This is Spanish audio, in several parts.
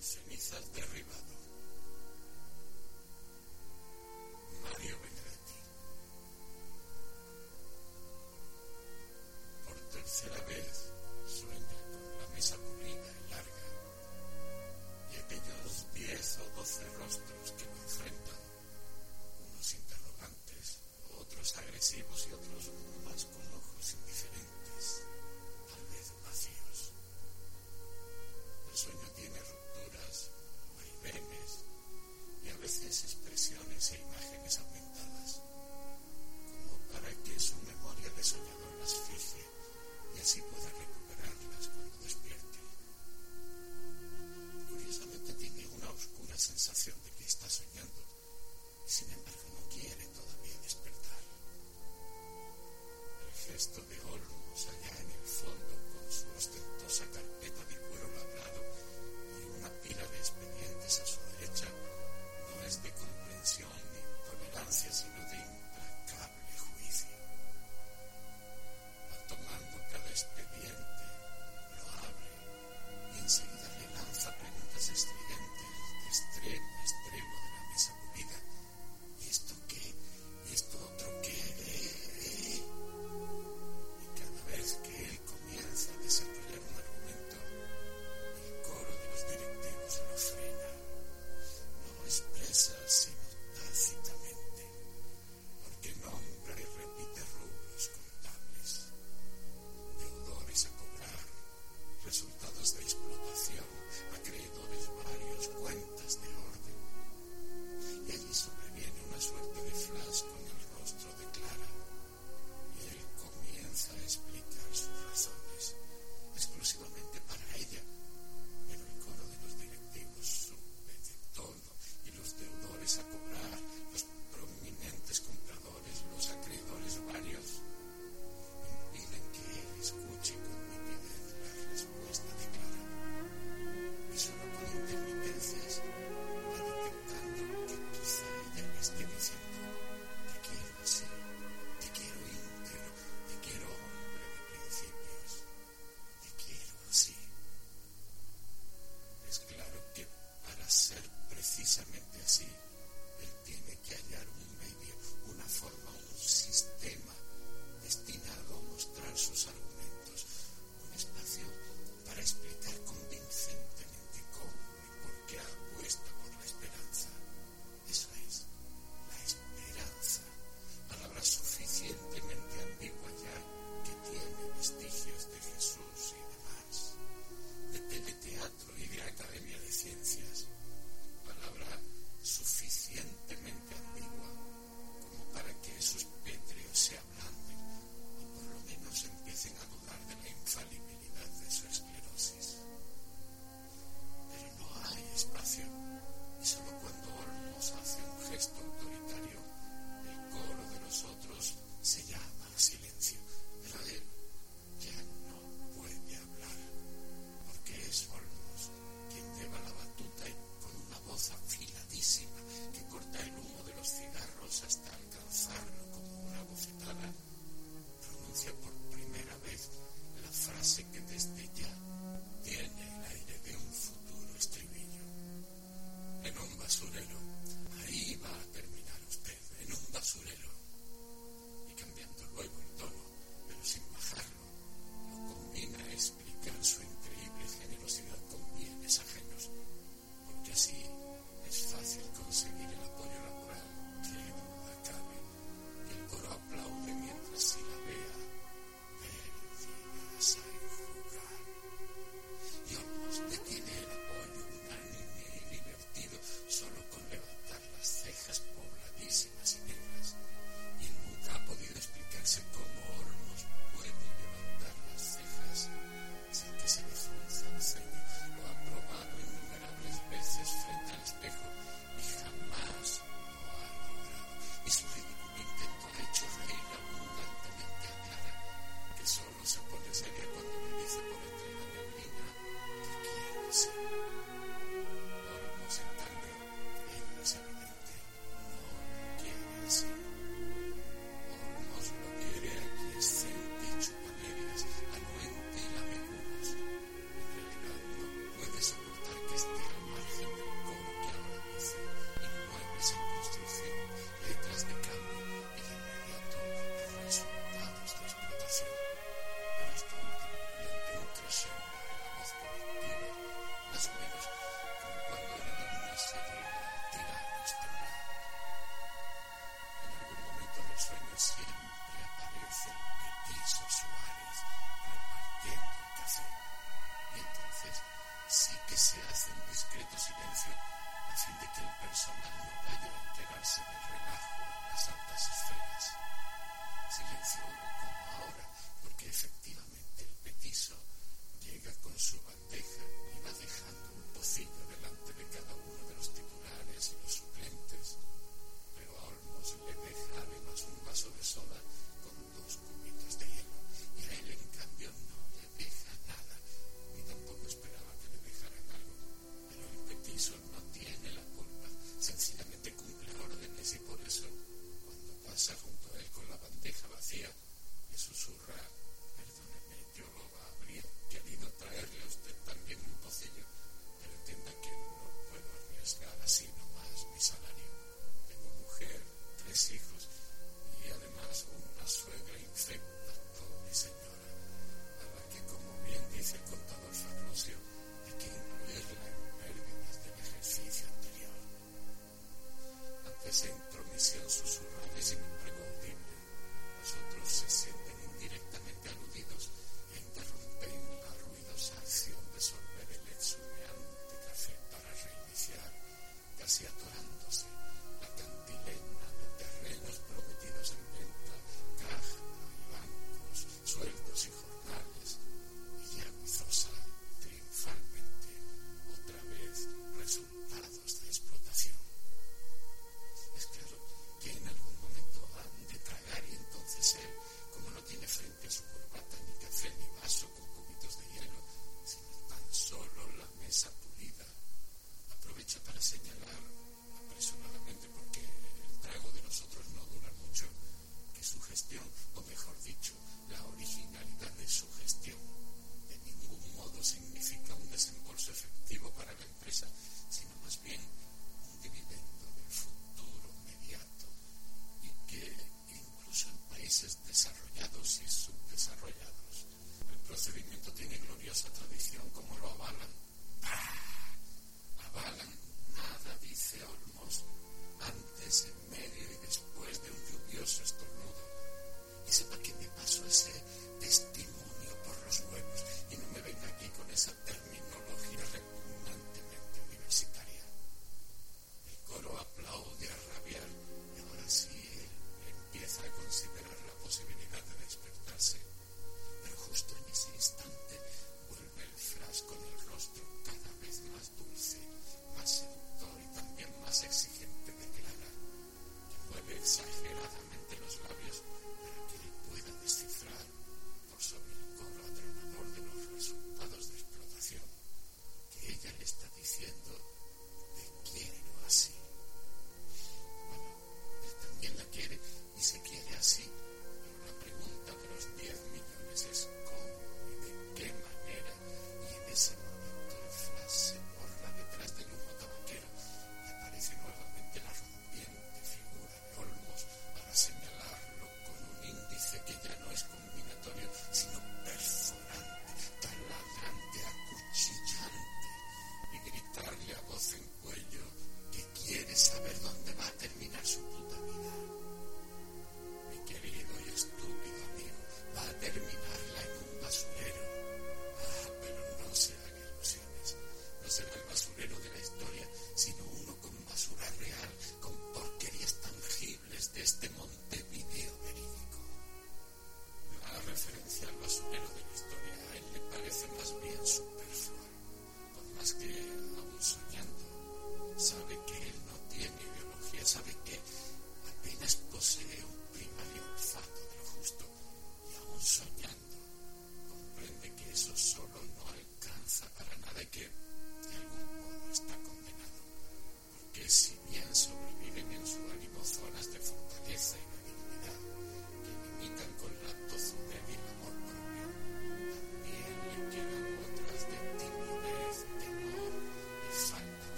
cenizas derribado. Mario Benedetti. Por tercera vez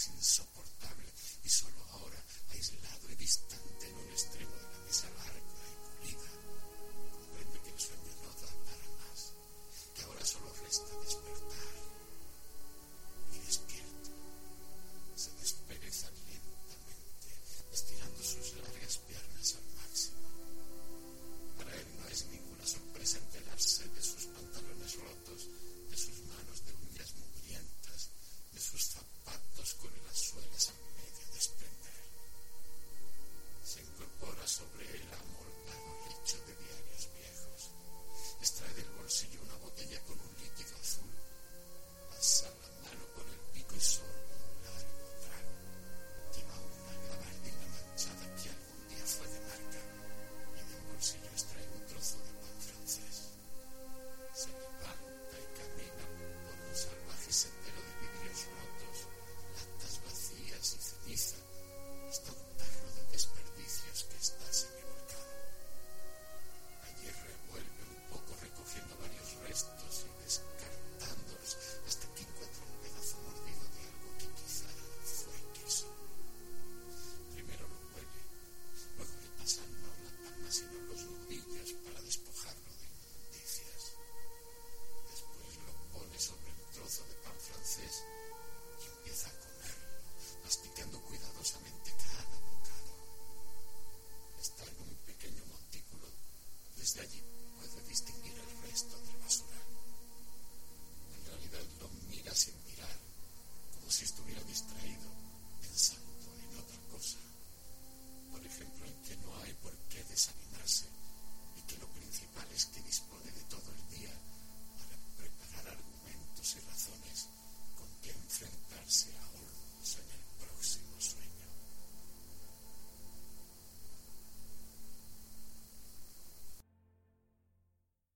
es insoportable. Y solo ahora, aislado y distante en un extremo de la mesa larga y pulida, comprende que el sueño no